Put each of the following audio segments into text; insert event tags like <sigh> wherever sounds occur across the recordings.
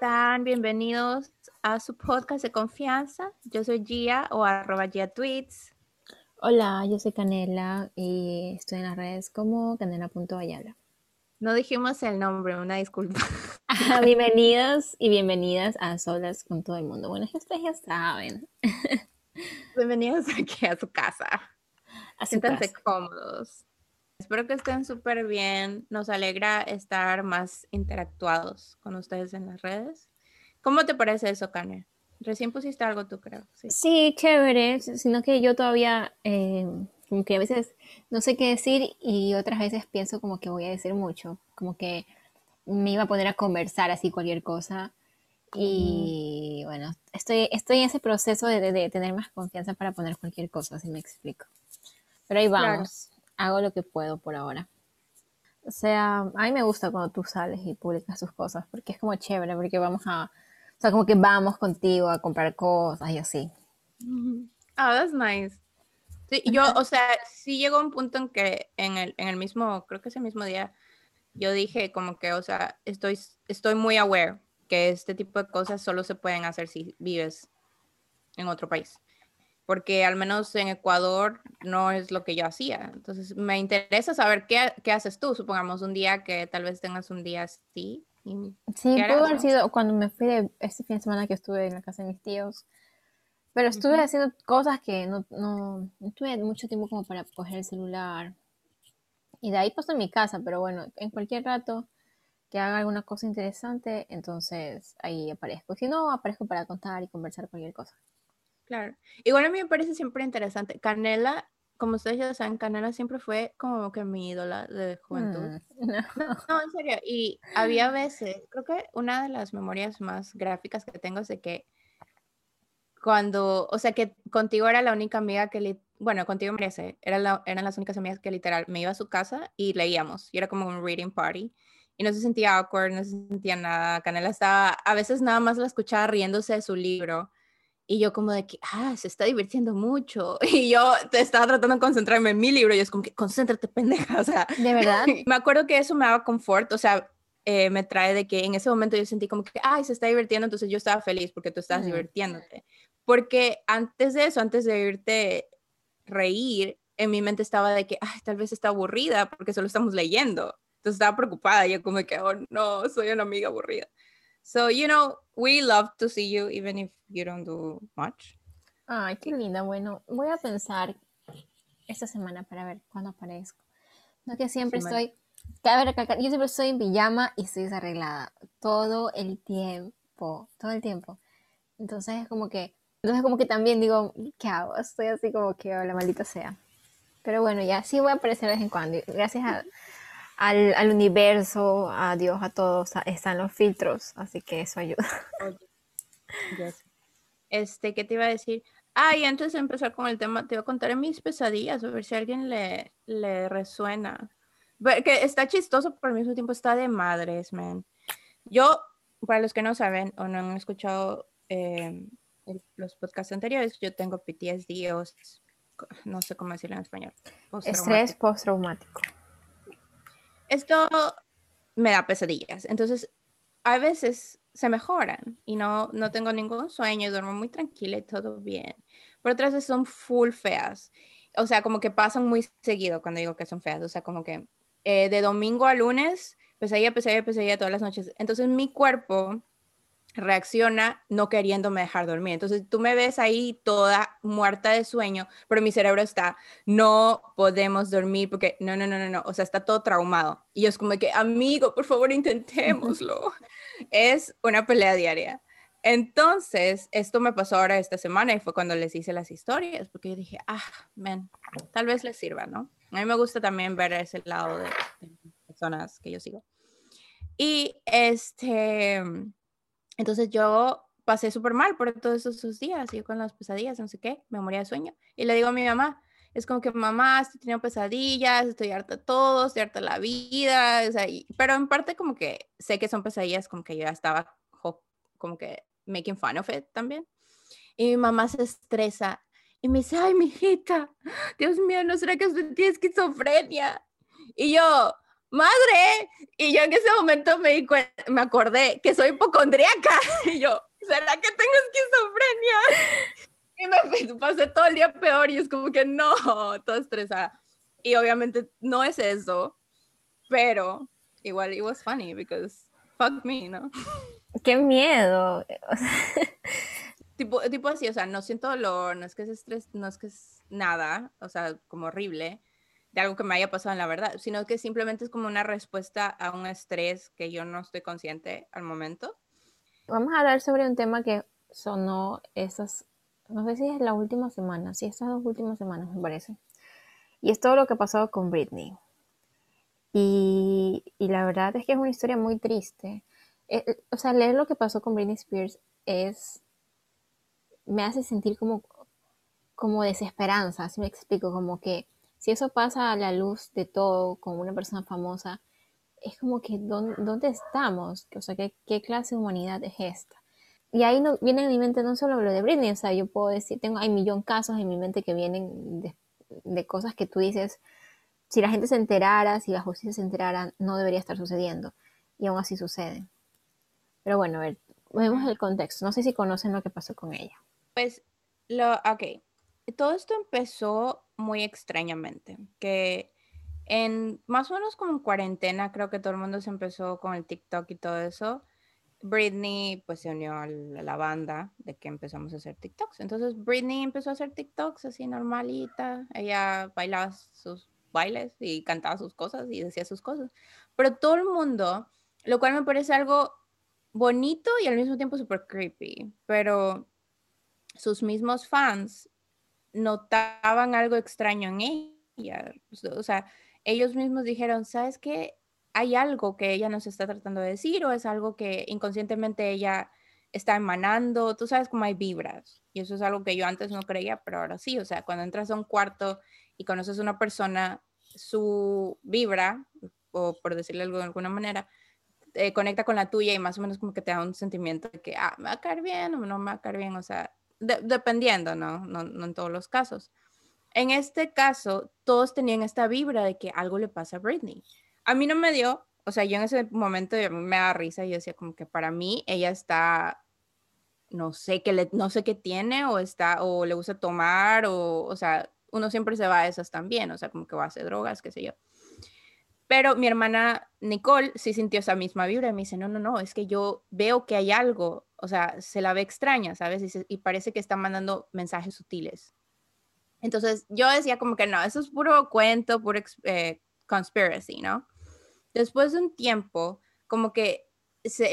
están? Bienvenidos a su podcast de confianza. Yo soy Gia o arroba Gia Tweets. Hola, yo soy Canela y estoy en las redes como canela.ayala. No dijimos el nombre, una disculpa. <laughs> Bienvenidos y bienvenidas a Solas con todo el mundo. Bueno, ustedes ya saben. Bienvenidos aquí a su casa. Siéntanse cómodos. Espero que estén súper bien. Nos alegra estar más interactuados con ustedes en las redes. ¿Cómo te parece eso, Kane? Recién pusiste algo, tú creo. Sí, chévere, sino que yo todavía, eh, como que a veces no sé qué decir y otras veces pienso como que voy a decir mucho, como que me iba a poner a conversar así cualquier cosa. Y bueno, estoy, estoy en ese proceso de, tener más confianza para poner cualquier cosa, así me explico. Pero ahí vamos hago lo que puedo por ahora. O sea, a mí me gusta cuando tú sales y publicas tus cosas, porque es como chévere, porque vamos a, o sea, como que vamos contigo a comprar cosas y así. Ah, that's nice. Sí, yo, o sea, sí llegó un punto en que en el, en el mismo, creo que ese mismo día, yo dije como que, o sea, estoy, estoy muy aware que este tipo de cosas solo se pueden hacer si vives en otro país porque al menos en Ecuador no es lo que yo hacía. Entonces, me interesa saber qué, qué haces tú, supongamos un día que tal vez tengas un día así. Sí, pudo haber sido cuando me fui de este fin de semana que estuve en la casa de mis tíos, pero estuve haciendo cosas que no, no, no, tuve mucho tiempo como para coger el celular. Y de ahí puesto en mi casa, pero bueno, en cualquier rato que haga alguna cosa interesante, entonces ahí aparezco. Si no, aparezco para contar y conversar cualquier cosa. Claro. Igual a mí me parece siempre interesante. Canela, como ustedes ya saben, Canela siempre fue como que mi ídola de juventud. <laughs> Mm, no. en serio. Y había veces, creo que una de las memorias más gráficas que tengo es de que cuando, o sea, que contigo era la única amiga que, bueno, contigo merece, era eran las únicas amigas que literal me iba a su casa y leíamos. Y era como un reading party. Y no se sentía awkward, no se sentía nada. Canela estaba, a veces nada más la escuchaba riéndose de su libro y yo como de que, ah, se está divirtiendo mucho. <laughs> Y yo te estaba tratando de concentrarme en mi libro y es como que, concéntrate, pendeja. O sea, de verdad. <laughs> me acuerdo que eso me daba confort, o sea, eh, me trae de que en ese momento yo sentí como que, ay, se está divirtiendo, entonces yo estaba feliz porque tú estabas divirtiéndote. Porque antes de eso, antes de irte reír, en mi mente estaba de que, ay, tal vez está aburrida porque solo estamos leyendo. Entonces estaba preocupada, yo como que, oh no, soy una amiga aburrida. So, you know, we love to see you even if you don't do much. Ay, qué linda. Bueno, voy a pensar esta semana para ver cuándo aparezco. No que siempre estoy, yo siempre estoy en pijama y estoy desarreglada todo el tiempo, todo el tiempo. Entonces es como que, entonces como que también digo, ¿qué hago? Estoy así como que, oh, la maldita sea. Pero bueno, ya sí voy a aparecer de vez en cuando. Gracias a al, al, universo, a Dios, a todos, están los filtros, así que eso ayuda. <laughs> Este, ¿qué te iba a decir? Ah, y antes de empezar con el tema, te voy a contar mis pesadillas, a ver si a alguien le, le resuena. Que está chistoso, pero al mismo tiempo está de madres, man. Yo, para los que no saben o no han escuchado eh, los podcasts anteriores, yo tengo PTSD o no sé cómo decirlo en español. Estrés postraumático esto me da pesadillas. Entonces, a veces se mejoran y no, no tengo ningún sueño, duermo muy tranquila y todo bien. Pero otras veces son full feas. O sea, como que pasan muy seguido cuando digo que son feas. O sea, como que eh, de domingo a lunes, pesadilla, pesadilla, pesadilla todas las noches. Entonces mi cuerpo reacciona no queriéndome dejar dormir. Entonces tú me ves ahí toda muerta de sueño, pero mi cerebro está, no podemos dormir porque no, no, no, no, no, o sea, está todo traumado. Y yo es como que, amigo, por favor, intentémoslo. <laughs> es una pelea diaria. Entonces, esto me pasó ahora esta semana y fue cuando les hice las historias, porque yo dije, ah, men, tal vez les sirva, ¿no? A mí me gusta también ver ese lado de, de personas que yo sigo. Y este, entonces yo pasé súper mal por todos esos días, yo con las pesadillas, no sé qué, me moría de sueño. Y le digo a mi mamá, es como que mamá, estoy teniendo pesadillas, estoy harta de todo, estoy harta de la vida, o sea, pero en parte como que sé que son pesadillas, como que yo ya estaba como que making fun of it también. Y mi mamá se estresa y me dice, ay, mi Dios mío, ¿no será que usted tiene esquizofrenia? Y yo, madre. Y yo en ese momento me, me acordé que soy hipocondríaca. <laughs> Y yo, ¿será que tengo esquizofrenia? Y me pasé todo el día peor y es como que no, <laughs> toda estresada. Y obviamente no es eso, pero igual it was funny because fuck me, ¿no? Qué miedo. tipo, tipo así, o sea, no siento dolor, no es que es estrés, no es que es nada, o sea, como horrible, de algo que me haya pasado en la verdad, sino que simplemente es como una respuesta a un estrés que yo no estoy consciente al momento. Vamos a hablar sobre un tema que sonó esas, no sé si es la última semana, sí, estas dos últimas semanas me parece. Y es todo lo que ha pasado con Britney. Y, y la verdad es que es una historia muy triste. Eh, eh, o sea, leer lo que pasó con Britney Spears es, me hace sentir como, como desesperanza, así me explico, como que si eso pasa a la luz de todo con una persona famosa, es como que ¿dónde, estamos? O sea, ¿qué, ¿qué, clase de humanidad es esta? Y ahí no, viene en mi mente no solo lo de Britney, o sea, yo puedo decir, tengo, hay millón casos en mi mente que vienen de, de cosas que tú dices, si la gente se enterara, si la justicia se enterara, no debería estar sucediendo. Y aún así sucede. Pero bueno, a ver, vemos el contexto. No sé si conocen lo que pasó con ella. Pues, lo, ok. Todo esto empezó muy extrañamente, que en más o menos como en cuarentena, creo que todo el mundo se empezó con el TikTok y todo eso. Britney pues se unió a la banda de que empezamos a hacer TikToks. Entonces Britney empezó a hacer TikToks así normalita. Ella bailaba sus bailes y cantaba sus cosas y decía sus cosas. Pero todo el mundo, lo cual me parece algo bonito y al mismo tiempo súper creepy, pero sus mismos fans notaban algo extraño en ella. O sea, ellos mismos dijeron, ¿sabes qué? Hay algo que ella nos está tratando de decir o es algo que inconscientemente ella está emanando. Tú sabes cómo hay vibras. Y eso es algo que yo antes no creía, pero ahora sí. O sea, cuando entras a un cuarto y conoces a una persona, su vibra, o por decirle algo de alguna manera, eh, conecta con la tuya y más o menos como que te da un sentimiento de que, ah, me va a caer bien o no me va a caer bien, o sea, dependiendo, ¿no? ¿no? No en todos los casos. En este caso, todos tenían esta vibra de que algo le pasa a Britney. A mí no me dio, o sea, yo en ese momento me da risa y yo decía como que para mí ella está no sé qué le, no sé qué tiene o está o le gusta tomar o o sea, uno siempre se va a esas también, o sea, como que va a hacer drogas, qué sé yo. Pero mi hermana Nicole sí sintió esa misma vibra y me dice, no, no, no, es que yo veo que hay algo, o sea, se la ve extraña, ¿sabes? Y, parece que está mandando mensajes sutiles. Entonces yo decía como que no, eso es puro cuento, puro eh, conspiracy, ¿no? Después de un tiempo, como que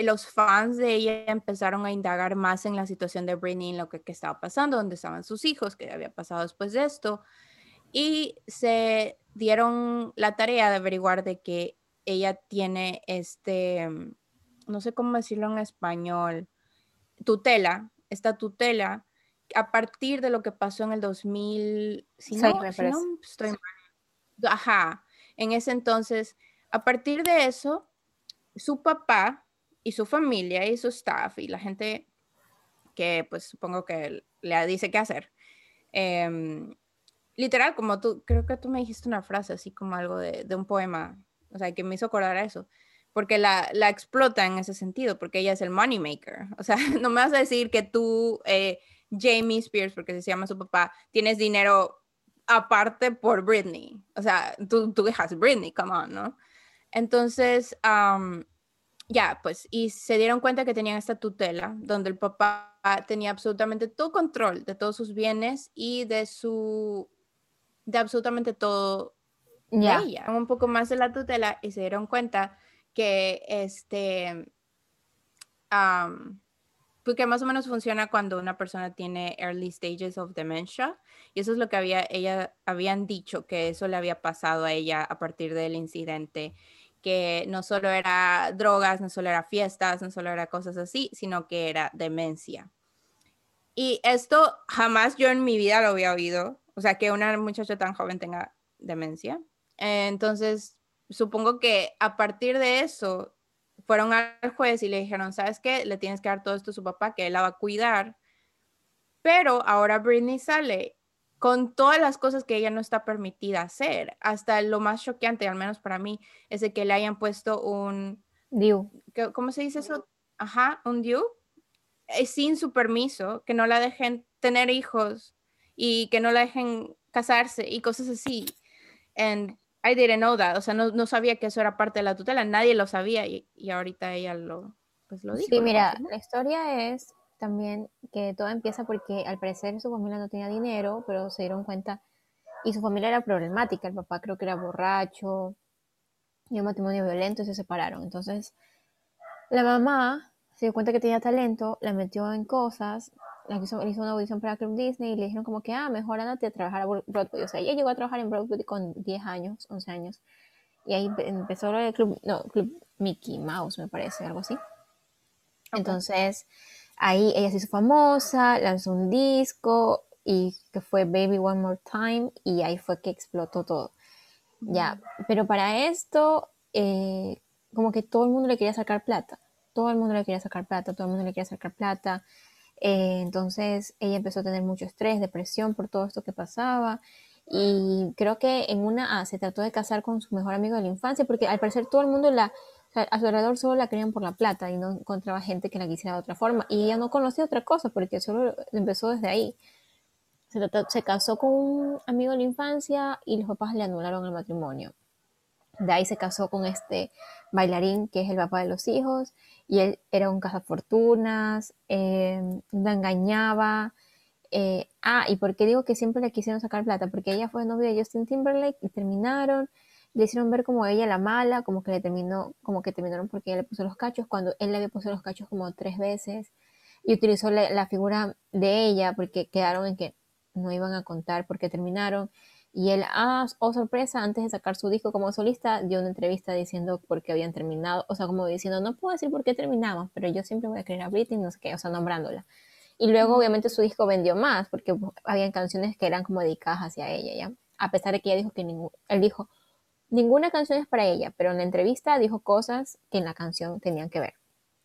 los fans de ella empezaron a indagar más en la situación de Britney, en lo que, que estaba pasando, dónde estaban sus hijos, qué había pasado después de esto y se dieron la tarea de averiguar de que ella tiene este, mm, no sé cómo decirlo en español, tutela, esta tutela, a partir de lo que pasó en el 2000, si no, estoy mal. Ajá, en ese entonces, a partir de eso, su papá y su familia y su staff y la gente que pues supongo que le dice qué hacer, eh, literal, como tú, creo que tú me dijiste una frase así como algo de, un poema, o sea, que me hizo acordar a eso, porque la, la, explota en ese sentido, porque ella es el money maker, o sea, <laughs> no me vas a decir que tú, eh, Jamie Spears, porque se llama su papá, tienes dinero aparte por Britney, o sea, tú, tú dejas Britney, come on, ¿no? Entonces, ya, pues, y se dieron cuenta que tenían esta tutela, donde el papá tenía absolutamente todo control de todos sus bienes y de su de absolutamente todo ya ella. Un poco más de la tutela y se dieron cuenta que este, porque más o menos funciona cuando una persona tiene early stages of dementia y eso es lo que había, ella habían dicho que eso le había pasado a ella a partir del incidente que no solo era drogas, no solo era fiestas, no solo era cosas así, sino que era demencia. Y esto jamás yo en mi vida lo había oído o sea, que una muchacha tan joven tenga demencia. entonces, supongo que a partir de eso, fueron al juez y le dijeron, ¿sabes qué? Le tienes que dar todo esto a su papá, que él la va a cuidar. Pero ahora Britney sale con todas las cosas que ella no está permitida hacer. Hasta lo más choqueante, al menos para mí, es de que le hayan puesto un... Diu. ¿Cómo se dice eso? Ajá, un diu. Eh, sin su permiso, que no la dejen tener hijos y que no la dejen casarse y cosas así. And I didn't know that. O sea, no, no sabía que eso era parte de la tutela. Nadie lo sabía y, y ahorita ella lo, pues lo dijo. Sí, mira, la historia es también que todo empieza porque al parecer su familia no tenía dinero, pero se dieron cuenta y su familia era problemática. El papá creo que era borracho y un matrimonio violento y se separaron. Entonces, la mamá se dio cuenta que tenía talento, la metió en cosas, hizo, hizo una audición para Club Disney y le dijeron como que, ah, mejor andate a trabajar a Broadway. O sea, ella llegó a trabajar en Broadway con 10 años, 11 años. Y ahí empezó el club, no, Club Mickey Mouse, me parece, algo así. Entonces, ahí ella se hizo famosa, lanzó un disco y que fue Baby One More Time y ahí fue que explotó todo. Ya, pero para esto, eh, como que todo el mundo le quería sacar plata, todo el mundo le quería sacar plata, todo el mundo le quería sacar plata. Eh, entonces ella empezó a tener mucho estrés, depresión por todo esto que pasaba. Y creo que en una ah, se trató de casar con su mejor amigo de la infancia, porque al parecer todo el mundo la, a su alrededor solo la querían por la plata y no encontraba gente que la quisiera de otra forma. Y ella no conocía otra cosa porque solo empezó desde ahí. Se, casó con un amigo de la infancia y los papás le anularon el matrimonio. De ahí se casó con este bailarín que es el papá de los hijos y él era un cazafortunas, eh, la engañaba. Eh, ah, ¿y por qué digo que siempre le quisieron sacar plata? Porque ella fue novia de Justin Timberlake y terminaron le hicieron ver como ella la mala, como que le terminó, como que terminaron porque ella le puso los cachos, cuando él le había puesto los cachos como tres veces, y utilizó la, figura de ella porque quedaron en que no iban a contar porque terminaron. Y él, ah, oh sorpresa, antes de sacar su disco como solista, dio una entrevista diciendo por qué habían terminado, o sea, como diciendo, no puedo decir por qué terminamos, pero yo siempre voy a querer a Britney, no sé qué, o sea, nombrándola. Y luego, obviamente, su disco vendió más, porque habían canciones que eran como dedicadas hacia ella, ¿ya? A pesar de que ella dijo que ningún, él dijo, Ninguna canción es para ella, pero en la entrevista dijo cosas que en la canción tenían que ver.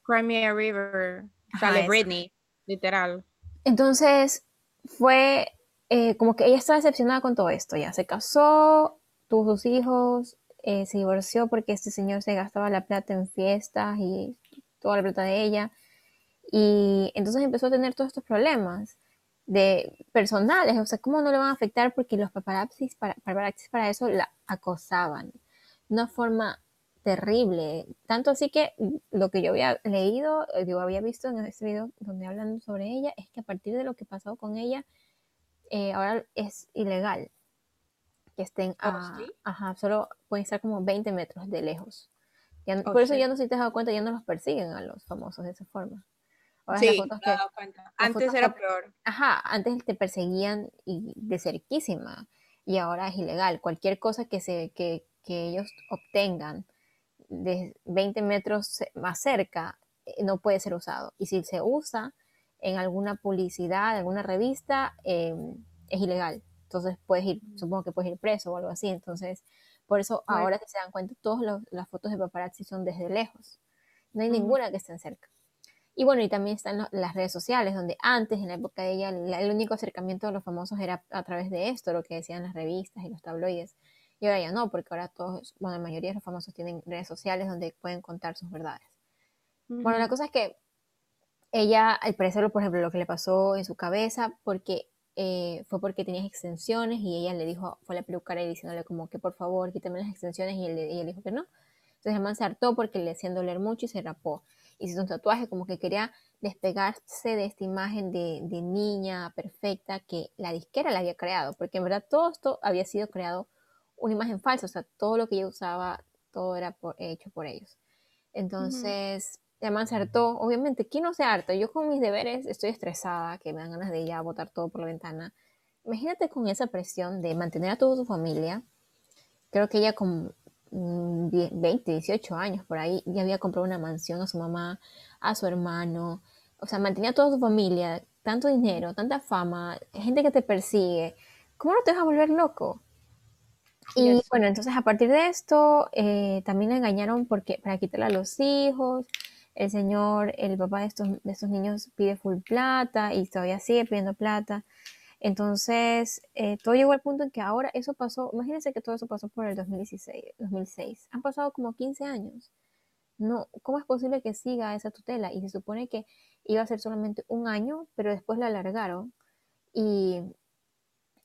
Crimea River, sale Britney, literal. Entonces, fue eh, como que ella estaba decepcionada con todo esto. Ya se casó, tuvo sus hijos, eh, se divorció porque este señor se gastaba la plata en fiestas y toda la plata de ella. Y entonces empezó a tener todos estos problemas de personales, o sea, ¿cómo no le van a afectar? Porque los paparazzis para, paparazzis para eso la acosaban de una forma terrible, tanto así que lo que yo había leído, eh, yo había visto en este video donde hablan sobre ella, es que a partir de lo que pasó con ella, eh, ahora es ilegal que estén oh, a, ajá, solo pueden estar como 20 metros de lejos. por eso ya no se te has dado cuenta, ya no los persiguen a los famosos de esa forma sí, Antes era peor. Ajá, antes te perseguían y de cerquísima y ahora es ilegal. Cualquier cosa que, se, que, que ellos obtengan de 20 metros más cerca eh, no puede ser usado. Y si se usa en alguna publicidad, en alguna revista, em, es ilegal. Entonces puedes ir, supongo que puedes ir preso o algo así. Entonces, por eso ahora que se dan cuenta, todas las fotos de paparazzi son desde lejos. No hay ninguna que estén cerca. Y bueno, y también están las redes sociales, donde antes, en la época de ella, el único acercamiento de los famosos era a través de esto, lo que decían las revistas y los tabloides. Y ahora ya no, porque ahora todos, bueno, la mayoría de los famosos tienen redes sociales donde pueden contar sus verdades. Bueno, la cosa es que ella, al parecer, por ejemplo, lo que le pasó en su cabeza, porque eh, fue porque tenía extensiones y ella le dijo, fue a la peluquera y diciéndole como que por favor quítame las extensiones y él, y él dijo que no. Entonces el man se hartó porque le hacían doler mucho y se rapó hizo un tatuaje, como que quería despegarse de esta imagen de, niña perfecta que la disquera la había creado, porque en verdad todo esto había sido creado una imagen falsa, o sea, todo lo que ella usaba, todo era hecho por ellos. Entonces, uh se hartó, obviamente, ¿quién no se harta? Yo con mis deberes estoy estresada, que me dan ganas de ya botar todo por la ventana. Imagínate con esa presión de mantener a toda su familia. Creo que ella con 20, mm, 18 años por ahí, ya había comprado una mansión a su mamá, a su hermano, o sea, mantenía a toda su familia, tanto dinero, tanta fama, gente que te persigue, ¿cómo no te vas a volver loco? Y bueno, entonces a partir de esto eh, también la engañaron porque para quitarle a los hijos, el señor, el papá de estos, de estos niños pide full plata y todavía sigue pidiendo plata. Entonces, eh, todo llegó al punto en que ahora eso pasó, imagínense que todo eso pasó por el 2016, 2006. Han pasado como 15 años. No, ¿cómo es posible que siga esa tutela? Y se supone que iba a ser solamente un año, pero después la alargaron y,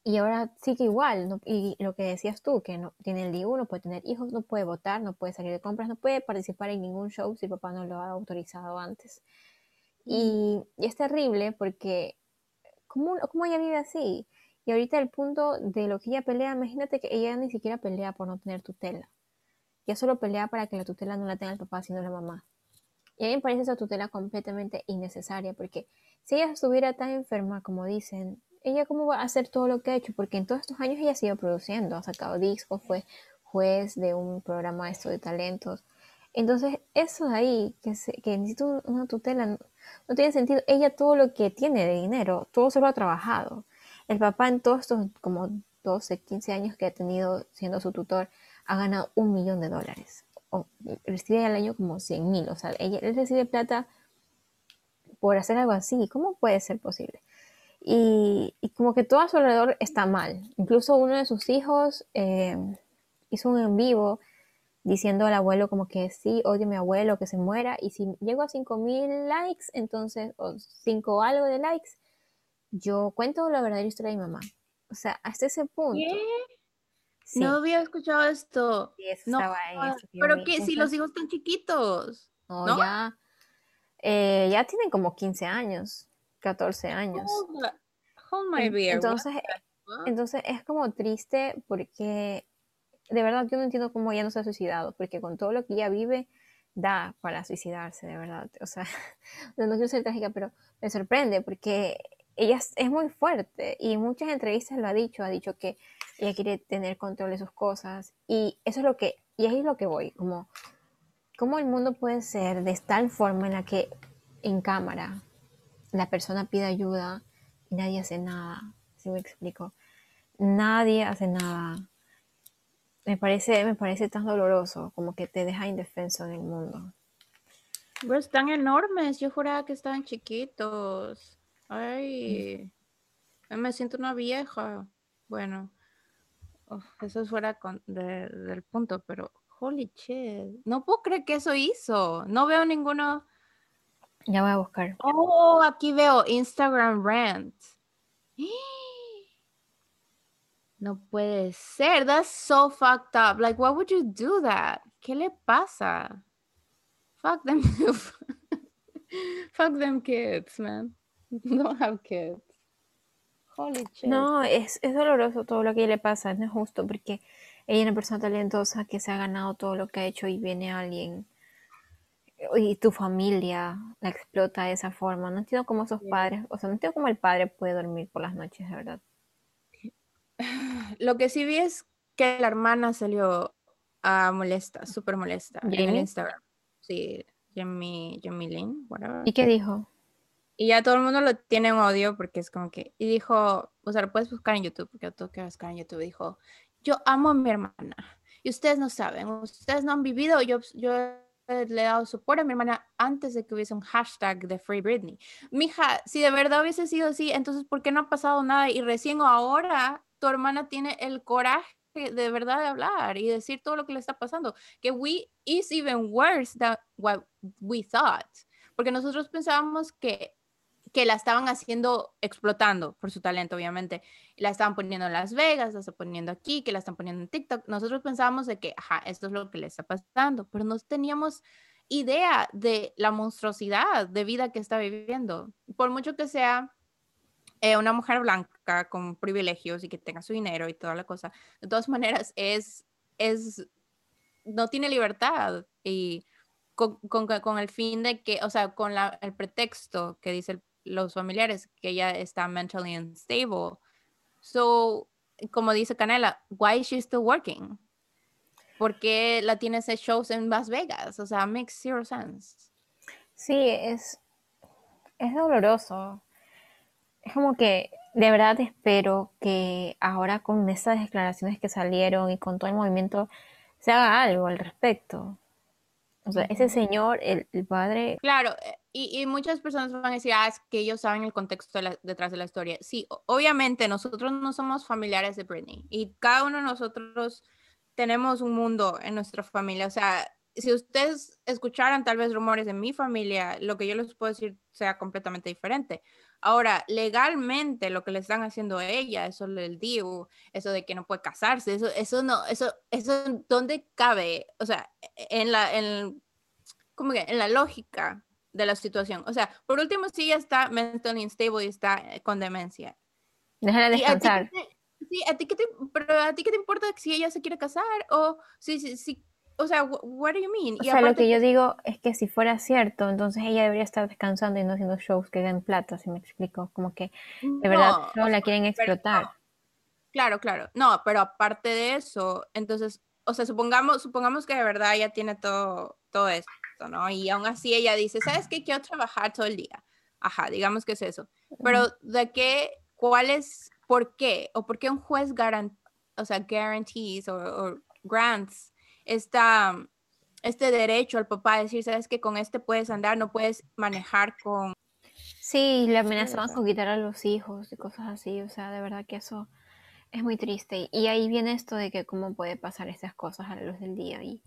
y ahora sigue igual. y lo que decías tú, que no tiene el DIU, no puede tener hijos, no puede votar, no puede salir de compras, no puede participar en ningún show si papá no lo ha autorizado antes. Y, y es terrible porque ¿cómo, ¿cómo ella vive así? Y ahorita el punto de lo que ella pelea, imagínate que ella ni siquiera pelea por no tener tutela. Ella solo pelea para que la tutela no la tenga el papá, sino la mamá. Y a mí me parece esa tutela completamente innecesaria, porque si ella estuviera tan enferma como dicen, ella cómo va a hacer todo lo que ha hecho, porque en todos estos años ella ha sido produciendo, ha sacado discos, fue juez de un programa esto de talentos. Entonces, eso de ahí, que, que necesita una tutela, no, tiene sentido. Ella todo lo que tiene de dinero, todo se lo ha trabajado. El papá en todos estos como 12, 15 años que ha tenido siendo su tutor, ha ganado un millón de dólares. O recibe al año como 100 mil. O sea, ella, él recibe plata por hacer algo así. ¿Cómo puede ser posible? Y, como que todo a su alrededor está mal. Incluso uno de sus hijos eh, hizo un en vivo diciendo al abuelo como que sí, odio a mi abuelo, que se muera, y si llego a 5000 likes, entonces, o 5 algo de likes, yo cuento la verdadera historia de mi mamá. O sea, hasta ese punto. ¿Qué? No había escuchado esto. no, pero que si los hijos están chiquitos. No, ya. Eh, ya tienen como 15 años, 14 años. Hold, my beer. Entonces, entonces es como triste porque de verdad yo no entiendo cómo ella no se ha suicidado, porque con todo lo que ella vive, da para suicidarse, de verdad. O sea, <laughs> no quiero ser trágica, pero me sorprende porque ella es muy fuerte y en muchas entrevistas lo ha dicho, ha dicho que ella quiere tener control de sus cosas y eso es lo que, y ahí es lo que voy, como, cómo el mundo puede ser de tal forma en la que en cámara la persona pide ayuda y nadie hace nada, si me explico? Nadie hace nada me parece, me parece tan doloroso, como que te deja indefenso en el mundo. Pues están enormes, yo juraba que estaban chiquitos. Ay, me siento una vieja. Bueno, eso es fuera del punto, pero holy shit. No puedo creer que eso hizo. No veo ninguno. Ya voy a buscar. Oh, aquí veo Instagram Rant. No puede ser. That's so fucked up. Like, why would you do that? ¿Qué le pasa? Fuck them. <laughs> Fuck them kids, man. <laughs> Don't have kids. Holy shit. No, es, es doloroso todo lo que le pasa. No es justo porque ella es una persona talentosa que se ha ganado todo lo que ha hecho y viene alguien y tu familia la explota de esa forma. No entiendo cómo esos padres, o sea, no entiendo cómo el padre puede dormir por las noches, de verdad. <sighs> Lo que sí vi es que la hermana salió a molesta, súper molesta en Instagram. Sí, Jamie, Jamie Lynn, whatever. ¿Y qué dijo? Y ya todo el mundo lo tiene en odio porque es como que. Y dijo, o sea, lo puedes buscar en YouTube, porque yo tengo que buscar en YouTube. Dijo, yo amo a mi hermana. Y ustedes no saben, ustedes no han vivido. Yo, yo le he dado soporte a mi hermana antes de que hubiese un hashtag de Free Britney. Mija, si de verdad hubiese sido así, entonces ¿por qué no ha pasado nada? Y recién ahora tu hermana tiene el coraje de verdad de hablar y decir todo lo que le está pasando. Que we is even worse than what we thought. Porque nosotros pensábamos que, que la estaban haciendo, explotando por su talento, obviamente. La estaban poniendo en Las Vegas, la están poniendo aquí, que la están poniendo en TikTok. Nosotros pensábamos de que, ajá, esto es lo que le está pasando, pero no teníamos idea de la monstruosidad de vida que está viviendo. Por mucho que sea eh, una mujer blanca con privilegios y que tenga su dinero y toda la cosa, de todas maneras es, es, no tiene libertad y con, con, el fin de que, o sea, con el pretexto que dicen los familiares que ella está mentally unstable. So, como dice Canela, why is she still working? ¿Por qué la tiene ese shows en Las Vegas? O sea, makes zero sense. Sí, es, es doloroso es como que de verdad espero que ahora con esas declaraciones que salieron y con todo el movimiento se haga algo al respecto. O sea, ese señor, el, padre... Claro, y, muchas personas van a decir, ah, es que ellos saben el contexto detrás de la historia. Sí, obviamente nosotros no somos familiares de Britney y cada uno de nosotros tenemos un mundo en nuestra familia. O sea, si ustedes escucharan tal vez rumores de mi familia, lo que yo les puedo decir sea completamente diferente. Ahora, legalmente lo que le están haciendo a ella, eso del DIU, eso de que no puede casarse, eso, eso no, eso, eso, ¿dónde cabe? O sea, en la, en, como que en la lógica de la situación. O sea, por último, si ella está mentally unstable y está eh, con demencia. Déjala descansar. Sí, ¿a ti qué te, pero a ti qué te importa si ella se quiere casar o si, si, si o sea, what do you mean? O sea, lo que yo digo es que si fuera cierto, entonces ella debería estar descansando y no haciendo shows que den plata, si me explico, como que de verdad no, la quieren explotar. Claro, claro. No, pero aparte de eso, entonces, o sea, supongamos, supongamos que de verdad ella tiene todo, todo ¿no? Y aún así ella dice, ¿sabes qué? Quiero trabajar todo el día. Ajá, digamos que es eso. Pero ¿de qué, cuál es ¿Por qué? ¿O por qué un juez garant o sea, guarantees o, grants esta, este derecho al papá a decir, sabes que con este puedes andar, no puedes manejar con... Sí, le amenazaban con quitar a los hijos y cosas así, o sea, de verdad que eso es muy triste. Y ahí viene esto de que cómo puede pasar estas cosas a la luz del día. Y,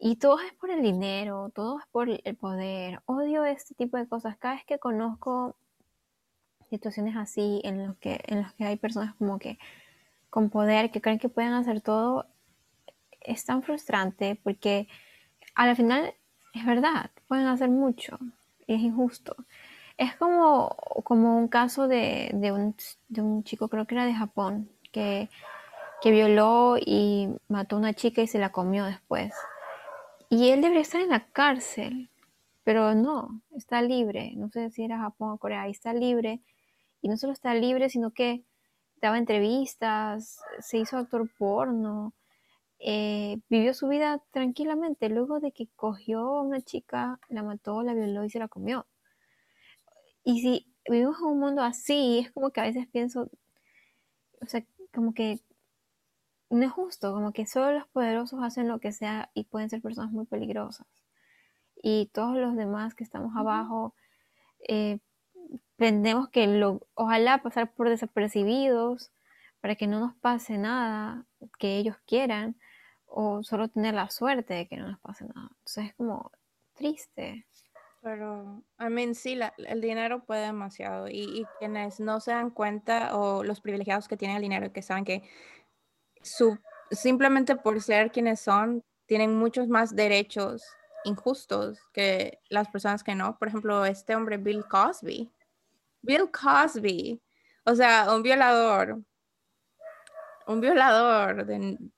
y todo es por el dinero, todo es por el poder. Odio este tipo de cosas. Cada vez que conozco situaciones así en los que, en los que hay personas como que con poder que creen que pueden hacer todo, es tan frustrante porque a la final es verdad, pueden hacer mucho y es injusto. Es como, como un caso de, de, un, de un chico, creo que era de Japón, que, que violó y mató a una chica y se la comió después. Y él debería estar en la cárcel, pero no, está libre. No sé si era Japón o Corea, está libre y no solo está libre, sino que daba entrevistas, se hizo actor porno, eh, vivió su vida tranquilamente luego de que cogió a una chica, la mató, la violó y se la comió. Y si vivimos en un mundo así, es como que a veces pienso, o sea, como que no es justo, como que solo los poderosos hacen lo que sea y pueden ser personas muy peligrosas. Y todos los demás que estamos abajo, eh, que lo, ojalá pasar por desapercibidos para que no nos pase nada que ellos quieran o solo tener la suerte de que no nos pase nada. Entonces es como triste. Pero, I mean, sí, el dinero puede demasiado y, quienes no se dan cuenta o los privilegiados que tienen el dinero y que saben que simplemente por ser quienes son, tienen muchos más derechos injustos que las personas que no. Por ejemplo, este hombre Bill Cosby, Bill Cosby, o sea, un violador, un violador,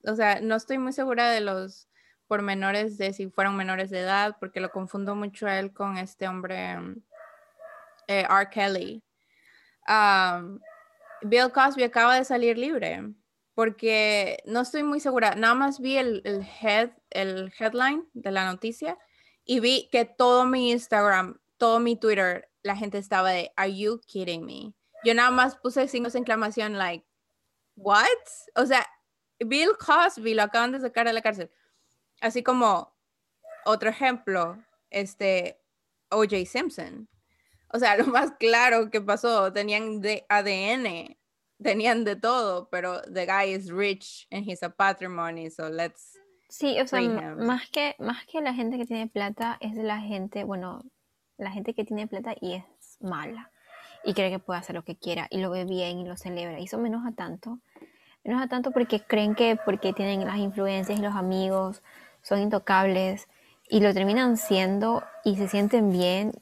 o sea, no estoy muy segura de los pormenores de si fueron menores de edad, porque lo confundo mucho a él con este hombre, eh, R. Kelly. Bill Cosby acaba de salir libre, porque no estoy muy segura, nada más vi el, el, head, el headline de la noticia y vi que todo mi Instagram, todo mi Twitter la gente estaba de, ¿Are you kidding me? Yo nada más puse signos de exclamación, like, ¿what? O sea, Bill Cosby lo acaban de sacar de la cárcel. Así como otro ejemplo, este, O.J. Simpson. O sea, <laughs> lo más claro que pasó, tenían de ADN, tenían de todo, pero the guy is rich and he's a patrimony, so let's. Sí, o sea, más que, más que la gente que tiene plata, es la gente, bueno, la gente que tiene plata y es mala y cree que puede hacer lo que quiera y lo ve bien y lo celebra. Y eso me enoja tanto. Me enoja tanto porque creen que porque tienen las influencias y los amigos son intocables y lo terminan siendo y se sienten bien.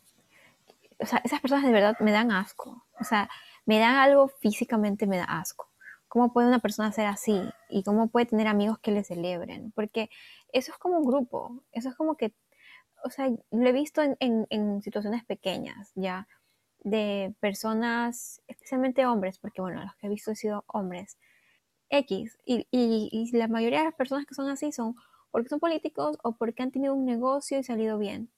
O sea, esas personas de verdad me dan asco. O sea, me dan algo físicamente, me da asco. ¿Cómo puede una persona ser así? ¿Y cómo puede tener amigos que le celebren? Porque eso es como un grupo. Eso es como que o sea, lo he visto en, situaciones pequeñas, ya, de personas, especialmente hombres, porque bueno, los que he visto han sido hombres, X, y, y, la mayoría de las personas que son así son porque son políticos o porque han tenido un negocio y salido bien.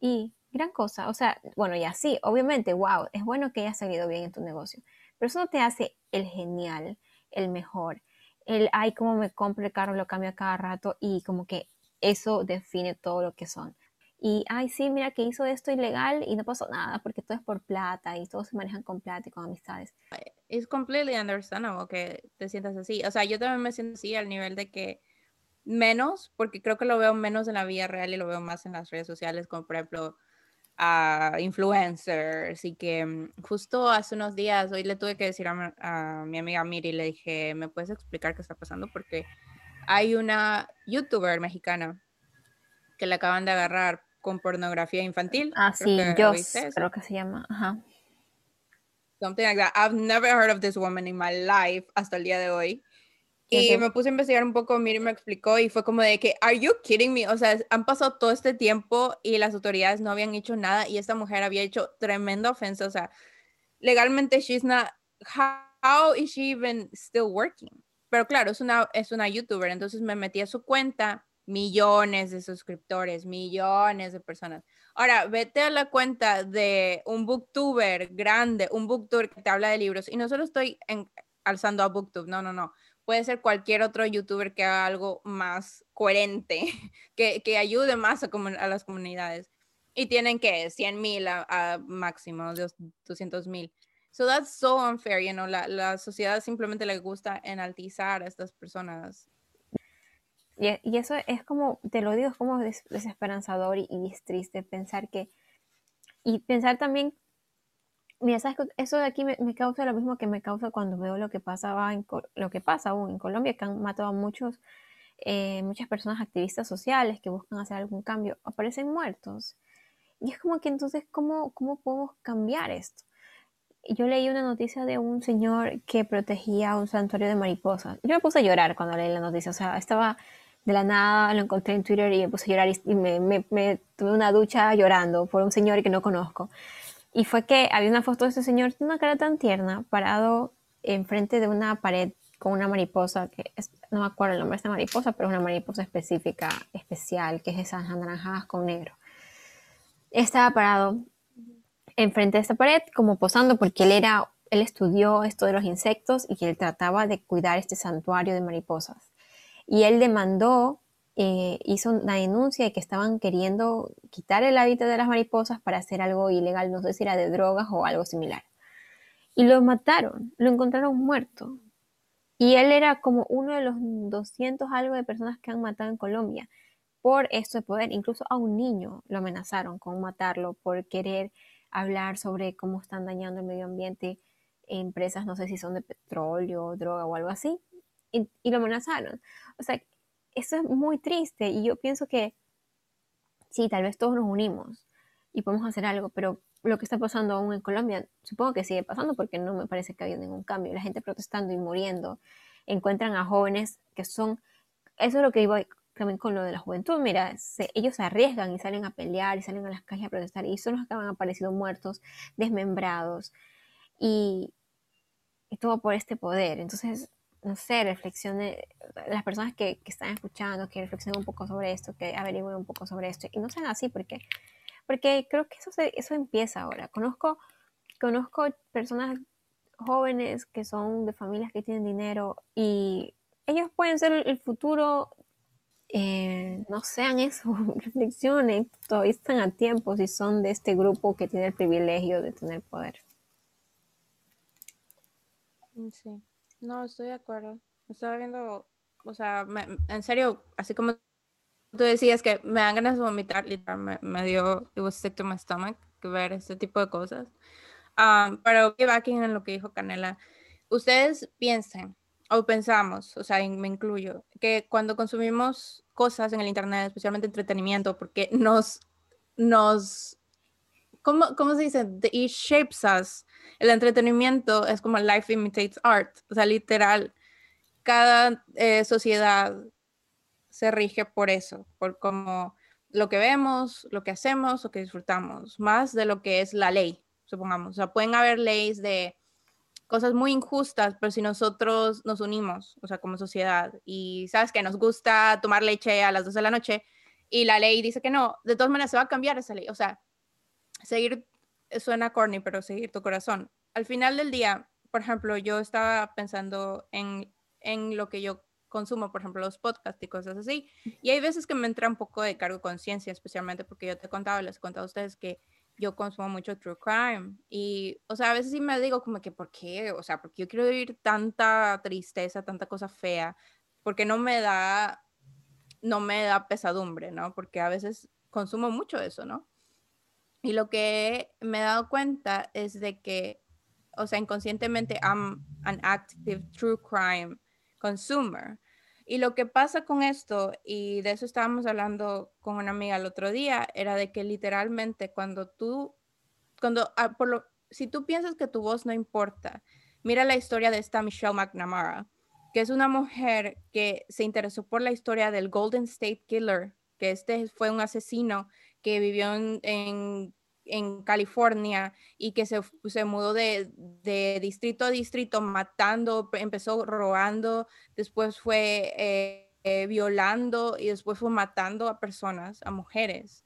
Y gran cosa, o sea, bueno, y así, obviamente, wow, es bueno que hayas salido bien en tu negocio, pero eso no te hace el genial, el mejor, el, ay, cómo me compro el carro, lo cambio a cada rato y como que eso define todo lo que son. y, ay, sí, mira que hizo esto ilegal y no pasó nada porque todo es por plata y todos se manejan con plata y con amistades. Es completely understandable que te sientas así. O sea, yo también me siento así al nivel de que menos, porque creo que lo veo menos en la vida real y lo veo más en las redes sociales, como por ejemplo a influencers y que mm, justo hace unos días, hoy le tuve que decir a, mi amiga Miri, le dije, ¿me puedes explicar qué está pasando? Porque hay una youtuber mexicana que le acaban de agarrar con pornografía infantil. Ah, sí, yo creo que se llama. Ajá. Something like that. I've never heard of this woman in my life hasta el día de hoy. Y me puse a investigar un poco, Miri me explicó y fue como de que, ¿Are you kidding me? O sea, han pasado todo este tiempo y las autoridades no habían hecho nada y esta mujer había hecho tremenda ofensa. O sea, legalmente, she's not, how is she even still working? Pero claro, es una, es una youtuber, entonces me metí a su cuenta, millones de suscriptores, millones de personas. Ahora, vete a la cuenta de un booktuber grande, un booktuber que te habla de libros, y no solo estoy alzando a booktube, no, no, no puede ser cualquier otro youtuber que haga algo más coherente, <laughs> que, que ayude más a, a, las comunidades. Y tienen que 100 mil a, máximo, 200 mil. So that's so unfair, you know, la, la, sociedad simplemente le gusta enaltizar a estas personas. Y, y, eso es como, te lo digo, es como desesperanzador y, y es triste pensar que, y pensar también Mira, ¿sabes? eso de aquí me, causa lo mismo que me causa cuando veo lo que pasaba en, lo que pasa aún en Colombia, que han matado a muchos, eh, muchas personas activistas sociales que buscan hacer algún cambio, aparecen muertos. Y es como que entonces, ¿cómo, cómo podemos cambiar esto? Yo leí una noticia de un señor que protegía un santuario de mariposas. Yo me puse a llorar cuando leí la noticia, o sea, estaba de la nada, lo encontré en Twitter y me puse a llorar y me, me, me tuve una ducha llorando por un señor que no conozco. Y fue que había una foto de ese señor una cara tan tierna, parado enfrente de una pared con una mariposa, que no me acuerdo el nombre de esta mariposa, pero es una mariposa específica, especial, que es esas anaranjadas con negro. Estaba parado enfrente de esta pared, como posando, porque él era, él estudió esto de los insectos y que él trataba de cuidar este santuario de mariposas. Y él demandó eh, hizo una denuncia de que estaban queriendo quitar el hábitat de las mariposas para hacer algo ilegal, no sé si era de drogas o algo similar. Y lo mataron, lo encontraron muerto. Y él era como uno de los 200 algo de personas que han matado en Colombia por esto de poder. Incluso a un niño lo amenazaron con matarlo por querer hablar sobre cómo están dañando el medio ambiente empresas, no sé si son de petróleo, droga o algo así, y, y lo amenazaron. O sea, eso es muy triste y yo pienso que sí, tal vez todos nos unimos y podemos hacer algo, pero lo que está pasando aún en Colombia, supongo que sigue pasando porque no me parece que haya ningún cambio. La gente protestando y muriendo, encuentran a jóvenes que son, eso es lo que iba también con lo de la juventud, mira, ellos se arriesgan y salen a pelear y salen a las calles a protestar y son los que han aparecido muertos, desmembrados y, y todo por este poder. Entonces, no sé, reflexione, las personas que, están escuchando, que reflexionen un poco sobre esto, que averigüen un poco sobre esto, y no sean así, porque, porque creo que eso, eso empieza ahora. Conozco, conozco personas jóvenes que son de familias que tienen dinero y ellos pueden ser el futuro, eh, no sean eso, <laughs> reflexionen, todavía están a tiempo si son de este grupo que tiene el privilegio de tener poder. Sí. No, estoy de acuerdo. Estaba viendo, o sea, en serio, así como tú decías que me dan ganas de vomitar, literal, me, dio, it was sick to my stomach, ver este tipo de cosas. Um, pero aquí en lo que dijo Canela, ustedes piensen, o pensamos, o sea, me incluyo, que cuando consumimos cosas en el Internet, especialmente entretenimiento, porque nos, nos ¿cómo, ¿cómo, se dice? It shapes us. El entretenimiento es como life imitates art. O sea, literal, cada eh, sociedad se rige por eso, por como lo que vemos, lo que hacemos, lo que disfrutamos, más de lo que es la ley, supongamos. O sea, pueden haber leyes de cosas muy injustas, pero si nosotros nos unimos, o sea, como sociedad, y sabes que nos gusta tomar leche a las 2 de la noche, y la ley dice que no, de todas maneras se va a cambiar esa ley. O sea, seguir, suena corny, pero seguir tu corazón. Al final del día, por ejemplo, yo estaba pensando en, en lo que yo consumo, por ejemplo, los podcasts y cosas así. Y hay veces que me entra un poco de cargo conciencia, especialmente porque yo te he contado, les he contado a ustedes que yo consumo mucho true crime. Y, o sea, a veces sí me digo como que, ¿por qué? O sea, porque yo quiero vivir tanta tristeza, tanta cosa fea, porque no me da, no me da pesadumbre, ¿no? Porque a veces consumo mucho eso, ¿no? Y lo que me he dado cuenta es de que, o sea, inconscientemente, I'm an active true crime consumer. Y lo que pasa con esto, y de eso estábamos hablando con una amiga el otro día, era de que literalmente cuando tú, cuando, ah, por lo, si tú piensas que tu voz no importa, mira la historia de esta Michelle McNamara, que es una mujer que se interesó por la historia del Golden State Killer, que este fue un asesino que vivió en, California y que se, se mudó de, distrito a distrito matando, empezó robando, después fue eh, eh, violando y después fue matando a personas, a mujeres.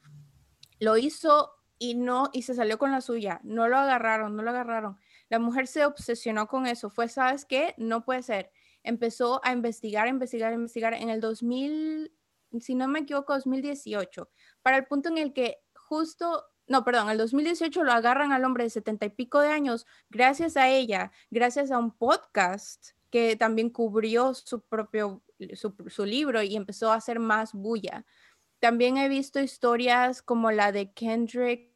Lo hizo y no, y se salió con la suya, no lo agarraron, no lo agarraron. La mujer se obsesionó con eso, fue, ¿sabes qué? No puede ser. Empezó a investigar, investigar, investigar. En el 2000, si no me equivoco, 2018, para el punto en el que justo, no, perdón, el 2018 lo agarran al hombre de setenta y pico de años gracias a ella, gracias a un podcast que también cubrió su propio, su, libro y empezó a hacer más bulla. También he visto historias como la de Kendrick,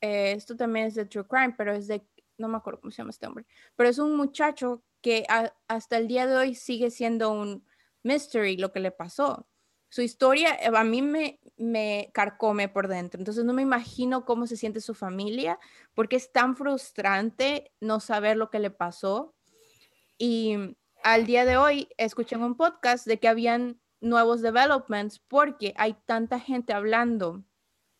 eh, esto también es de True Crime, pero es de, no me acuerdo cómo se llama este hombre, pero es un muchacho que hasta el día de hoy sigue siendo un mystery lo que le pasó su historia eh, a mí me, me carcome por dentro. Entonces no me imagino cómo se siente su familia, porque es tan frustrante no saber lo que le pasó. Y al día de hoy escuché en un podcast de que habían nuevos developments porque hay tanta gente hablando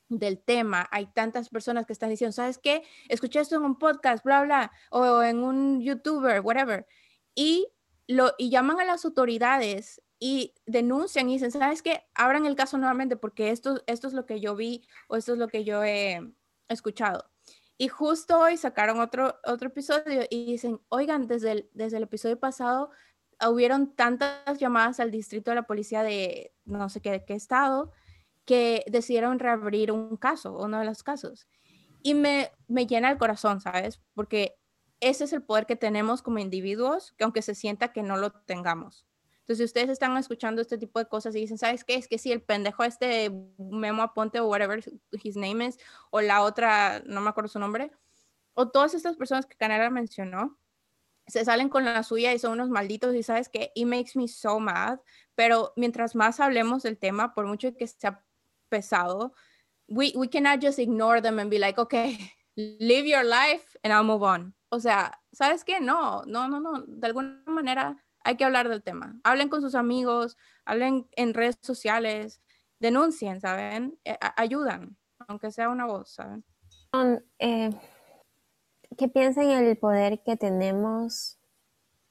del tema, hay tantas personas que están diciendo, ¿sabes qué? Escuché esto en un podcast, bla, bla, o en un youtuber, whatever. Y, lo, y llaman a las autoridades y denuncian y dicen, ¿sabes qué? Abran el caso nuevamente porque esto, esto es lo que yo vi o esto es lo que yo he escuchado. Y justo hoy sacaron otro, otro episodio y dicen, oigan, desde el, desde el episodio pasado hubieron tantas llamadas al distrito de la policía de no sé qué, qué estado que decidieron reabrir un caso, uno de los casos. Y me, me llena el corazón, ¿sabes? Porque ese es el poder que tenemos como individuos, que aunque se sienta que no lo tengamos. Entonces, si ustedes están escuchando este tipo de cosas y dicen, ¿sabes qué? Es que si el pendejo este Memo Aponte o whatever his name is, o la otra, no me acuerdo su nombre, o todas estas personas que Canela mencionó, se salen con la suya y son unos malditos y sabes que it makes me so mad, pero mientras más hablemos del tema, por mucho que sea pesado, we, we cannot just ignore them and be like, okay, live your life and I'll move on. O sea, ¿sabes qué? No, no, no, no, de alguna manera hay que hablar del tema. Hablen con sus amigos, hablen en redes sociales, denuncien, ¿saben? Eh, ayudan, aunque sea una voz, ¿saben? Eh, ¿Qué piensan en el poder que tenemos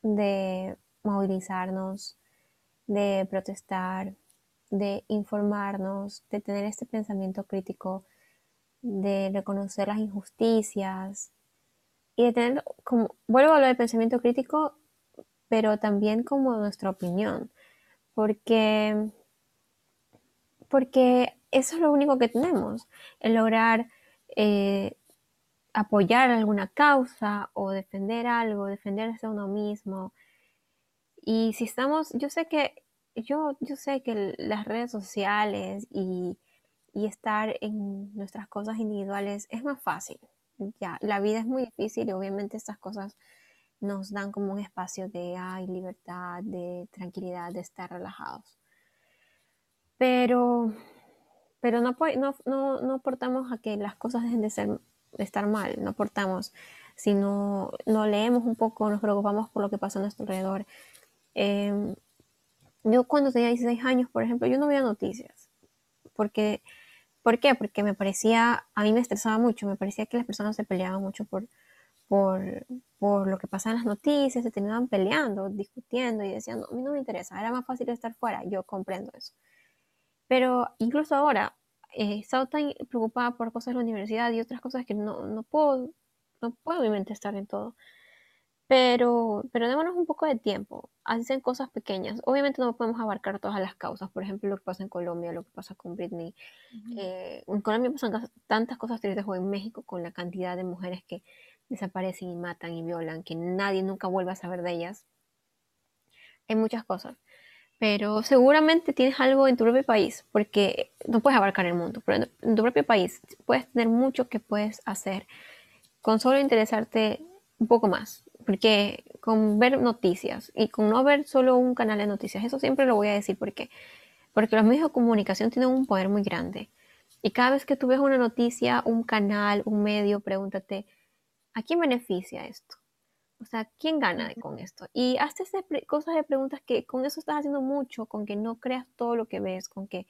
de movilizarnos, de protestar, de informarnos, de tener este pensamiento crítico, de reconocer las injusticias y de tener, como, vuelvo a lo del pensamiento crítico, pero también como nuestra opinión, porque, porque eso es lo único que tenemos, el lograr eh, apoyar alguna causa o defender algo, defenderse a uno mismo. Y si estamos, yo sé que, yo, yo sé que las redes sociales y, y estar en nuestras cosas individuales es más fácil. Ya, la vida es muy difícil y obviamente estas cosas nos dan como un espacio de ay, libertad, de tranquilidad, de estar relajados. Pero, pero no, no, no, aportamos a que las cosas dejen de, ser, estar mal, no aportamos. Si no, no, leemos un poco, nos preocupamos por lo que pasa a nuestro alrededor. Em, yo cuando tenía 16 años, por ejemplo, yo no veía noticias. Porque, ¿Por qué? Porque me parecía, a mí me estresaba mucho, me parecía que las personas se peleaban mucho por, por, por lo que pasa en las noticias, se terminaban peleando, discutiendo y decían, no, a mí no me interesa, era más fácil estar fuera, yo comprendo eso. Pero incluso ahora, eh, he estado tan preocupada por cosas de la universidad y otras cosas que no, no puedo, no puedo obviamente estar en todo. pero, pero démonos un poco de tiempo, hacen cosas pequeñas. Obviamente no podemos abarcar todas las causas, por ejemplo, lo que pasa en Colombia, lo que pasa con Britney. Eh, en Colombia pasan tantas cosas tristes o en México con la cantidad de mujeres que desaparecen y matan y violan, que nadie nunca vuelve a saber de ellas. Hay muchas cosas. Pero seguramente tienes algo en tu propio país, porque no puedes abarcar el mundo, pero en tu propio país puedes tener mucho que puedes hacer con solo interesarte un poco más porque con ver noticias y con no ver solo un canal de noticias, eso siempre lo voy a decir porque, porque los medios de comunicación tienen un poder muy grande. Y cada vez que tú ves una noticia, un canal, un medio, pregúntate, ¿a quién beneficia esto? O sea, ¿quién gana con esto? Y hazte cosas de preguntas que con eso estás haciendo mucho, con que no creas todo lo que ves, con que,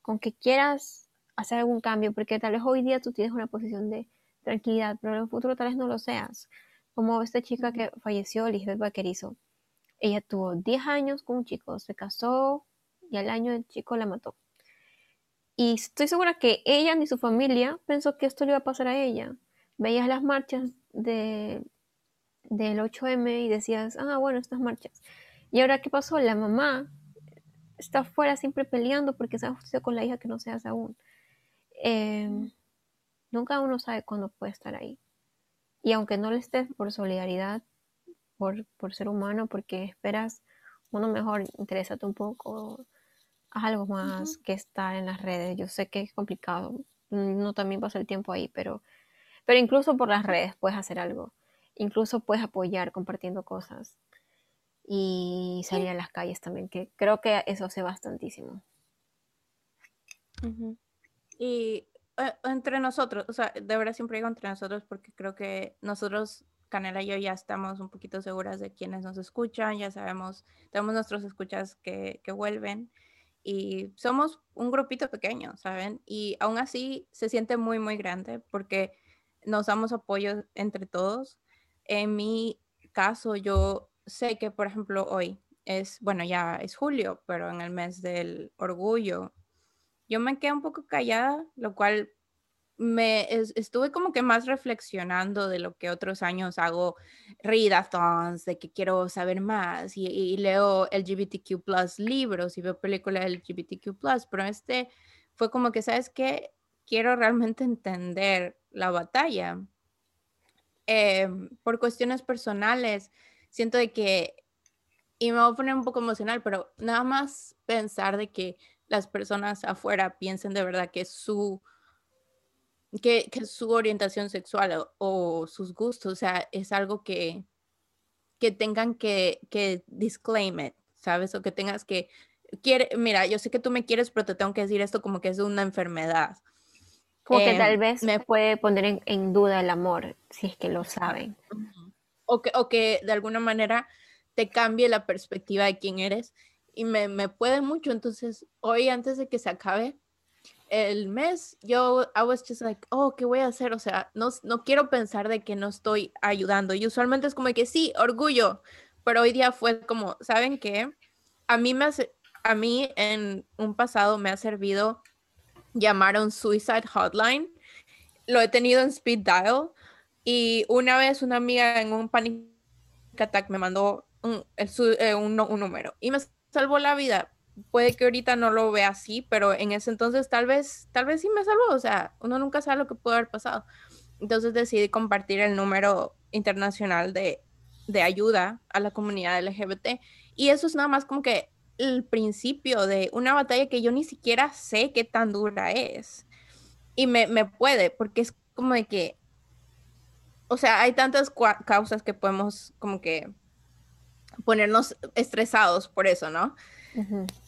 con que quieras hacer algún cambio, porque tal vez hoy día tú tienes una posición de tranquilidad, pero en el futuro tal vez no lo seas. Como esta chica que falleció, Lisbeth Vaquerizo. Ella tuvo 10 años con un chico, se casó y al año el chico la mató. Y estoy segura que ella ni su familia pensó que esto le iba a pasar a ella. Veías las marchas de, del 8M y decías, ah, bueno, estas marchas. Y ahora, ¿qué pasó? La mamá está afuera siempre peleando porque se ha justicia con la hija que no se hace aún. Em, nunca uno sabe cuándo puede estar ahí. Y aunque no le estés por solidaridad, por, ser humano, porque esperas uno mejor, interésate un poco, haz algo más que estar en las redes. Yo sé que es complicado, no también pasa el tiempo ahí, pero, pero incluso por las redes puedes hacer algo. Incluso puedes apoyar compartiendo cosas y salir a las calles también, que creo que eso hace bastantísimo. Y eh, entre nosotros, o sea, de verdad siempre digo entre nosotros porque creo que nosotros, Canela y yo, ya estamos un poquito seguras de quienes nos escuchan, ya sabemos, tenemos nuestros escuchas que, que vuelven y somos un grupito pequeño, ¿saben? Y aún así se siente muy, muy grande porque nos damos apoyo entre todos. En mi caso, yo sé que, por ejemplo, hoy es, bueno, ya es julio, pero en el mes del orgullo yo me quedé un poco callada, lo cual me estuve como que más reflexionando de lo que otros años hago readathons, de que quiero saber más y, leo LGBTQ plus libros y veo películas LGBTQ plus, pero este fue como que, ¿sabes qué? Quiero realmente entender la batalla. Em, por cuestiones personales, siento de que, y me voy a poner un poco emocional, pero nada más pensar de que las personas afuera piensen de verdad que su, que, su orientación sexual o, sus gustos, o sea, es algo que, que tengan que, que disclaim it, ¿sabes? O que tengas que, quiere, mira, yo sé que tú me quieres, pero te tengo que decir esto como que es una enfermedad. Como que tal em, vez me puede poner en, duda el amor, si es que lo saben. O que, o que de alguna manera te cambie la perspectiva de quién eres y me, me puede mucho. Entonces, hoy antes de que se acabe el mes, yo, I was just like, oh, ¿qué voy a hacer? O sea, no, no quiero pensar de que no estoy ayudando. Y usualmente es como que sí, orgullo, pero hoy día fue como, ¿saben qué? A mí me hace, a mí en un pasado me ha servido llamar a un suicide hotline. Lo he tenido en speed dial y una vez una amiga en un panic attack me mandó un, eh, un, número y me salvó la vida. Puede que ahorita no lo vea así, pero en ese entonces tal vez, tal vez sí me salvó. O sea, uno nunca sabe lo que puede haber pasado. Entonces decidí compartir el número internacional de, de ayuda a la comunidad LGBT. Y eso es nada más como que el principio de una batalla que yo ni siquiera sé qué tan dura es. Y me, me puede, porque es como de que, o sea, hay tantas causas que podemos como que ponernos estresados por eso, ¿no?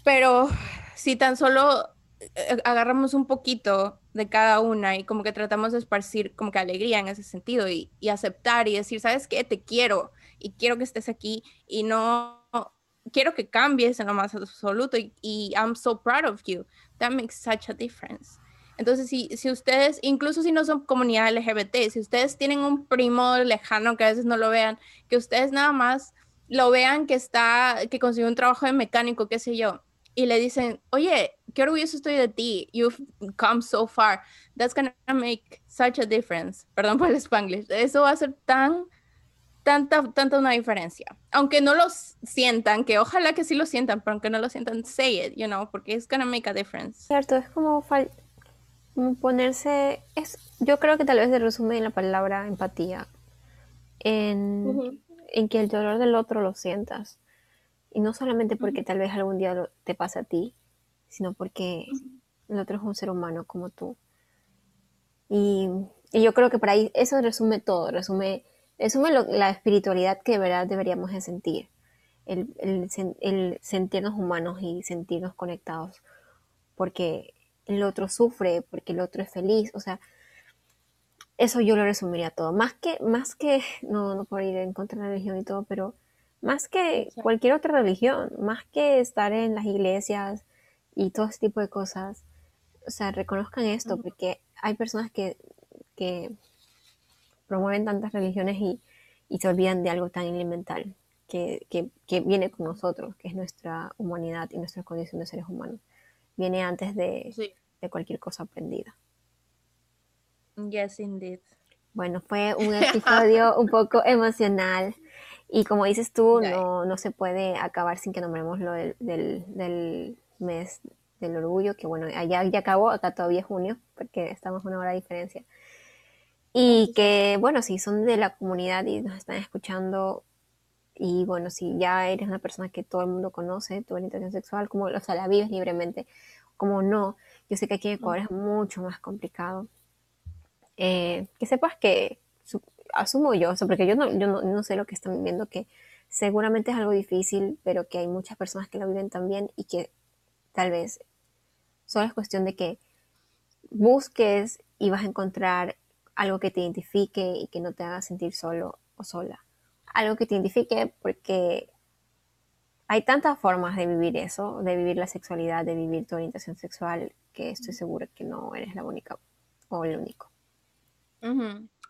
Pero si tan solo eh, agarramos un poquito de cada una y como que tratamos de esparcir como que alegría en ese sentido y, aceptar y decir, ¿sabes qué? Te quiero y quiero que estés aquí y no quiero que cambies en lo más absoluto y, y I'm so proud of you. That makes such a difference. Entonces, si, si ustedes, incluso si no son comunidad LGBT, si ustedes tienen un primo lejano que a veces no lo vean, que ustedes nada más lo vean que está, que consiguió un trabajo de mecánico, qué sé yo, y le dicen, oye, qué orgulloso estoy de ti, you've come so far, that's gonna make such a difference. Perdón por el spanglish. Eso va a ser tan tanta, tanta una diferencia. Aunque no lo sientan, que ojalá que sí lo sientan, pero aunque no lo sientan, say it, you know, porque it's gonna make a difference. Cierto, es como, ponerse, es, yo creo que tal vez se resume en la palabra empatía, en, en que el dolor del otro lo sientas. Y no solamente porque tal vez algún día te pase a ti, sino porque el otro es un ser humano como tú. Y, yo creo que para ahí eso resume todo, resume, resume la espiritualidad que de verdad deberíamos de sentir, el, el, sentirnos humanos y sentirnos conectados, porque el otro sufre, porque el otro es feliz, o sea, eso yo lo resumiría todo, más que, más que, no, no por ir en contra de la religión y todo, pero más que cualquier otra religión, más que estar en las iglesias y todo ese tipo de cosas, o sea, reconozcan esto, porque hay personas que, promueven tantas religiones y, se olvidan de algo tan elemental que, viene con nosotros, que es nuestra humanidad y nuestra condición de seres humanos. Viene antes de, cualquier cosa aprendida. Yes, indeed. Bueno, fue un <laughs> episodio un poco emocional. Y como dices tú, no, no, se puede acabar sin que nombremos lo del, del mes del orgullo, que bueno, allá ya acabó, acá todavía es junio, porque estamos una hora de diferencia. Y que, bueno, si son de la comunidad y nos están escuchando, y bueno, si ya eres una persona que todo el mundo conoce, tu orientación sexual, como, o sea, la vives libremente, como no, yo sé que aquí en Ecuador es mucho más complicado. Eh, que sepas que, asumo yo, porque yo, no, yo no, sé lo que están viviendo, que seguramente es algo difícil, pero que hay muchas personas que lo viven también y que tal vez Solo es cuestión de que busques y vas a encontrar algo que te identifique y que no te haga sentir solo o sola. Algo que te identifique porque hay tantas formas de vivir eso, de vivir la sexualidad, de vivir tu orientación sexual, que estoy segura que no eres la única o el único.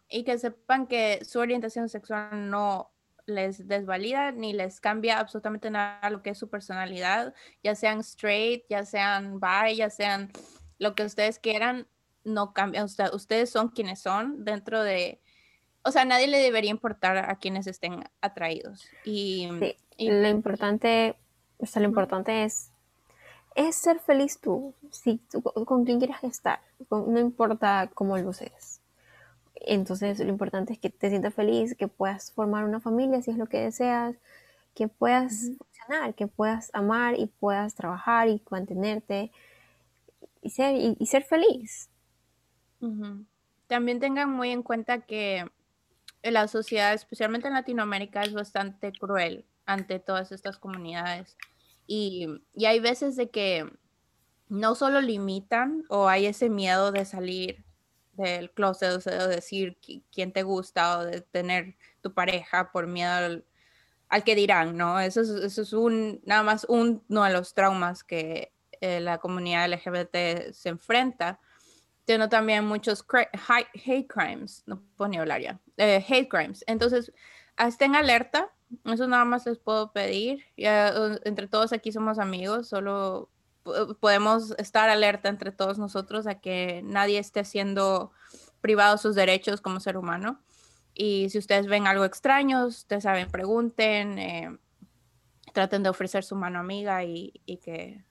Y que sepan que su orientación sexual no les desvalida ni les cambia absolutamente nada lo que es su personalidad, ya sean straight, ya sean bi, ya sean lo que ustedes quieran, no cambia. ustedes son quienes son dentro de, o sea, nadie le debería importar a quienes estén atraídos. Y, lo importante, o sea, lo importante es, es ser feliz tú, si con quien quieras estar, no importa cómo luces. Entonces lo importante es que te sientas feliz, que puedas formar una familia si es lo que deseas, que puedas funcionar, que puedas amar y puedas trabajar y mantenerte y ser, y, ser feliz. También tengan muy en cuenta que la sociedad, especialmente en Latinoamérica, es bastante cruel ante todas estas comunidades. Y, y hay veces de que no solo limitan o hay ese miedo de salir del closet, o sea, de decir quién te gusta o de tener tu pareja por miedo al, que dirán, ¿no? Eso es, eso es un, nada más uno de los traumas que eh, la comunidad LGBT se enfrenta. Tiene también muchos hate crimes, no puedo ni hablar ya, eh, hate crimes. Entonces, estén alerta, eso nada más les puedo pedir. Ya, entre todos aquí somos amigos, solo podemos estar alerta entre todos nosotros a que nadie esté siendo privado sus derechos como ser humano. Y si ustedes ven algo extraño, ustedes saben, pregunten, eh, traten de ofrecer su mano amiga y, que,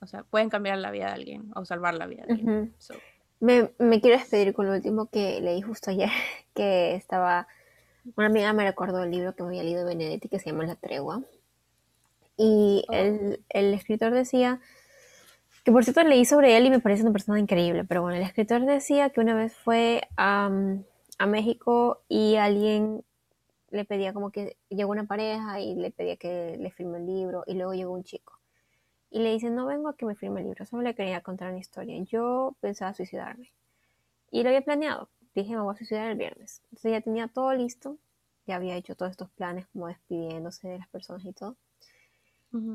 o sea, pueden cambiar la vida de alguien o salvar la vida de alguien. Me, me, quiero despedir con lo último que leí justo ayer, <laughs> que estaba, una amiga me recordó el libro que me había leído de Benedetti que se llama La Tregua. Y oh. el, el escritor decía que por cierto leí sobre él y me parece una persona increíble, pero bueno, el escritor decía que una vez fue a, México y alguien le pedía como que llegó una pareja y le pedía que le firme el libro y luego llegó un chico y le dice no vengo a que me firme el libro, solo le quería contar una historia. Yo pensaba suicidarme y lo había planeado, dije me voy a suicidar el viernes, entonces ya tenía todo listo, ya había hecho todos estos planes como despidiéndose de las personas y todo.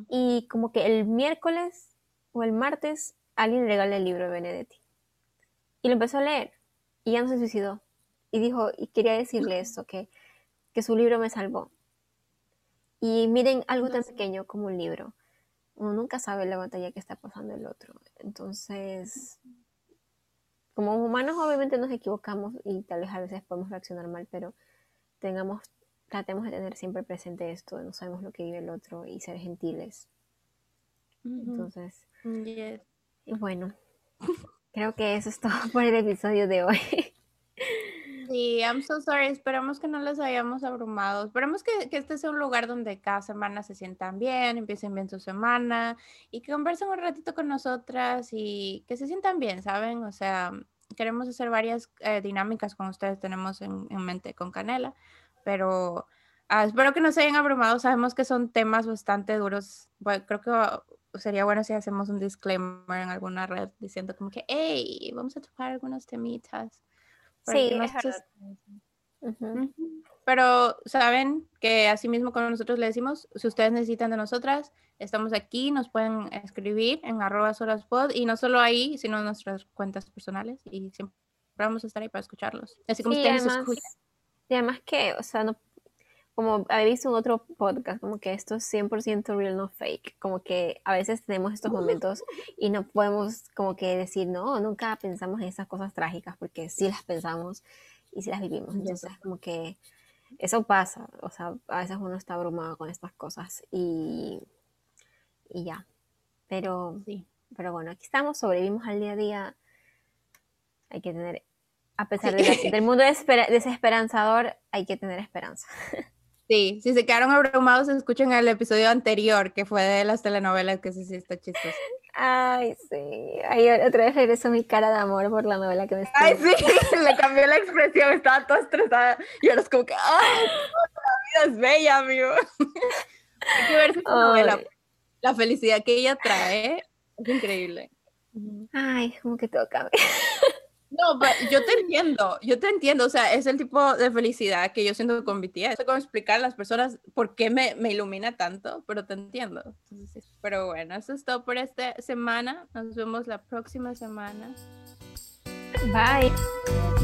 Y como que el miércoles o el martes alguien le regaló el libro de Benedetti. Y lo empezó a leer y ya no se suicidó. Y dijo, y quería decirle esto, que, que su libro me salvó. Y miren, algo tan pequeño como un libro. Uno nunca sabe la batalla que está pasando el otro. Entonces, como humanos obviamente nos equivocamos y tal vez a veces podemos reaccionar mal, pero tengamos tratemos de tener siempre presente esto, no sabemos lo que vive el otro y ser gentiles. Entonces, y bueno, creo que eso es todo por el episodio de hoy. <laughs> Sí, I'm so sorry. Esperamos que no les hayamos abrumado. Esperamos que, que, este sea un lugar donde cada semana se sientan bien, empiecen bien su semana y que conversen un ratito con nosotras y que se sientan bien, ¿saben? O sea, queremos hacer varias eh, dinámicas con ustedes, tenemos en, en mente con Canela, pero uh, espero que no se hayan abrumado. Sabemos que son temas bastante duros. Creo que sería bueno si hacemos un disclaimer en alguna red diciendo como que, hey, vamos a tocar algunos temitas. Sí, Pero saben que así mismo como nosotros le decimos, si ustedes necesitan de nosotras, estamos aquí, nos pueden escribir en arroba solaspod y no solo ahí, sino en nuestras cuentas personales y siempre vamos a estar ahí para escucharlos. Así como ustedes además, escuchan. Y además que, o sea, no, como habéis visto en otro podcast, como que esto es 100% real, no fake. Como que a veces tenemos estos momentos <laughs> y no podemos como que decir, no, nunca pensamos en esas cosas trágicas, porque sí las pensamos y sí las vivimos. Entonces, como que eso pasa. O sea, a veces uno está abrumado con estas cosas y, y ya. Pero, sí. pero bueno, aquí estamos, sobrevivimos al día a día. Hay que tener, a pesar del <laughs> mundo desesperanzador, hay que tener esperanza. <laughs> Sí, si se quedaron abrumados, escuchen el episodio anterior, que fue de las telenovelas, que sí, sí está chistoso. Ay, sí. Ay, otra vez regresó mi cara de amor por la novela que me está. Ay, sí, <laughs> le cambió la expresión, estaba toda estresada. Y ahora es como que, ¡ay! La vida es bella, amigo. <laughs> Hay que ver esa novela. La felicidad que ella trae es increíble. Ay, como que toca. <laughs> No, yo te entiendo, yo te entiendo, o sea, es el tipo de felicidad que yo siento con BTS. No sé cómo explicar a las personas por qué me, me ilumina tanto, pero te entiendo. pero bueno, eso es todo por esta semana. Nos vemos la próxima semana. Bye.